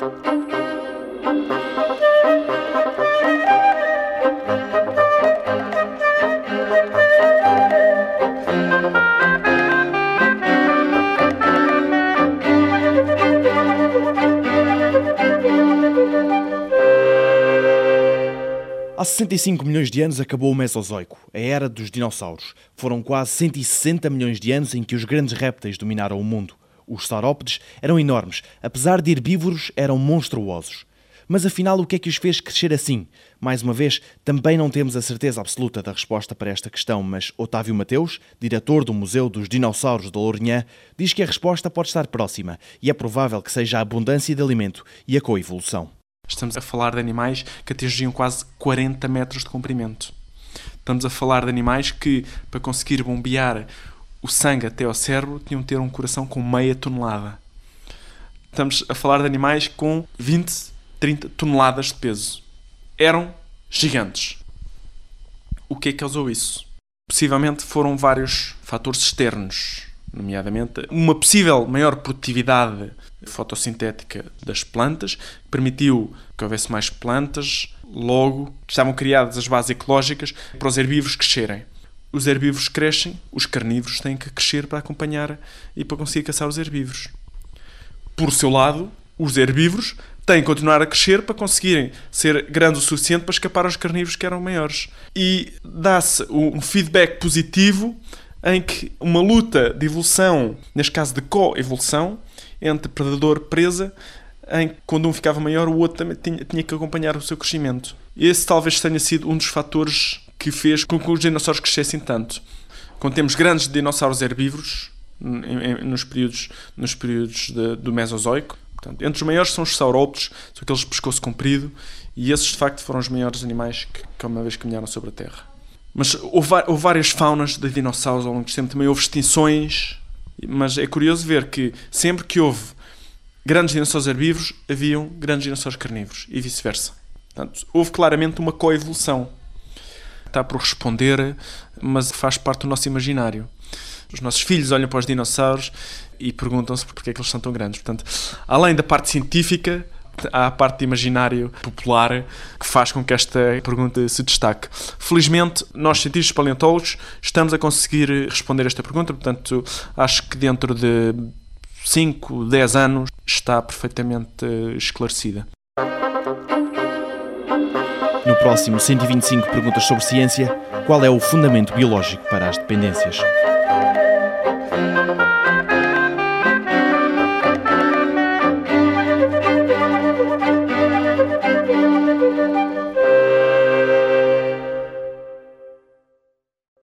Há 65 milhões de anos acabou o Mesozoico, a era dos dinossauros. Foram quase 160 milhões de anos em que os grandes répteis dominaram o mundo. Os saurópodes eram enormes, apesar de herbívoros, eram monstruosos. Mas afinal, o que é que os fez crescer assim? Mais uma vez, também não temos a certeza absoluta da resposta para esta questão, mas Otávio Mateus, diretor do Museu dos Dinossauros de Lourinhã, diz que a resposta pode estar próxima e é provável que seja a abundância de alimento e a coevolução. Estamos a falar de animais que atingiam quase 40 metros de comprimento. Estamos a falar de animais que, para conseguir bombear o sangue até ao cérebro, tinham de ter um coração com meia tonelada. Estamos a falar de animais com 20, 30 toneladas de peso. Eram gigantes. O que é que causou isso? Possivelmente foram vários fatores externos, nomeadamente uma possível maior produtividade fotossintética das plantas, permitiu que houvesse mais plantas, logo estavam criadas as bases ecológicas para os herbívoros crescerem. Os herbívoros crescem, os carnívoros têm que crescer para acompanhar e para conseguir caçar os herbívoros. Por seu lado, os herbívoros têm que continuar a crescer para conseguirem ser grandes o suficiente para escapar aos carnívoros que eram maiores. E dá-se um feedback positivo em que uma luta de evolução, neste caso de co-evolução, entre predador-presa, em que quando um ficava maior, o outro também tinha, tinha que acompanhar o seu crescimento. Esse talvez tenha sido um dos fatores que fez com que os dinossauros crescessem tanto. Quando temos grandes dinossauros herbívoros, nos períodos, nos períodos de, do Mesozoico, Portanto, entre os maiores são os saurópodes, são aqueles de pescoço comprido, e esses de facto foram os maiores animais que, que uma vez caminharam sobre a Terra. Mas houve, houve várias faunas de dinossauros ao longo do tempo, também houve extinções, mas é curioso ver que sempre que houve grandes dinossauros herbívoros, haviam grandes dinossauros carnívoros e vice-versa. Portanto, houve claramente uma coevolução. Está por responder, mas faz parte do nosso imaginário. Os nossos filhos olham para os dinossauros e perguntam-se porque é que eles são tão grandes. Portanto, além da parte científica, há a parte de imaginário popular que faz com que esta pergunta se destaque. Felizmente, nós, cientistas paleontólogos, estamos a conseguir responder esta pergunta, portanto, acho que dentro de 5, 10 anos está perfeitamente esclarecida. No próximo 125 Perguntas sobre Ciência, qual é o fundamento biológico para as dependências?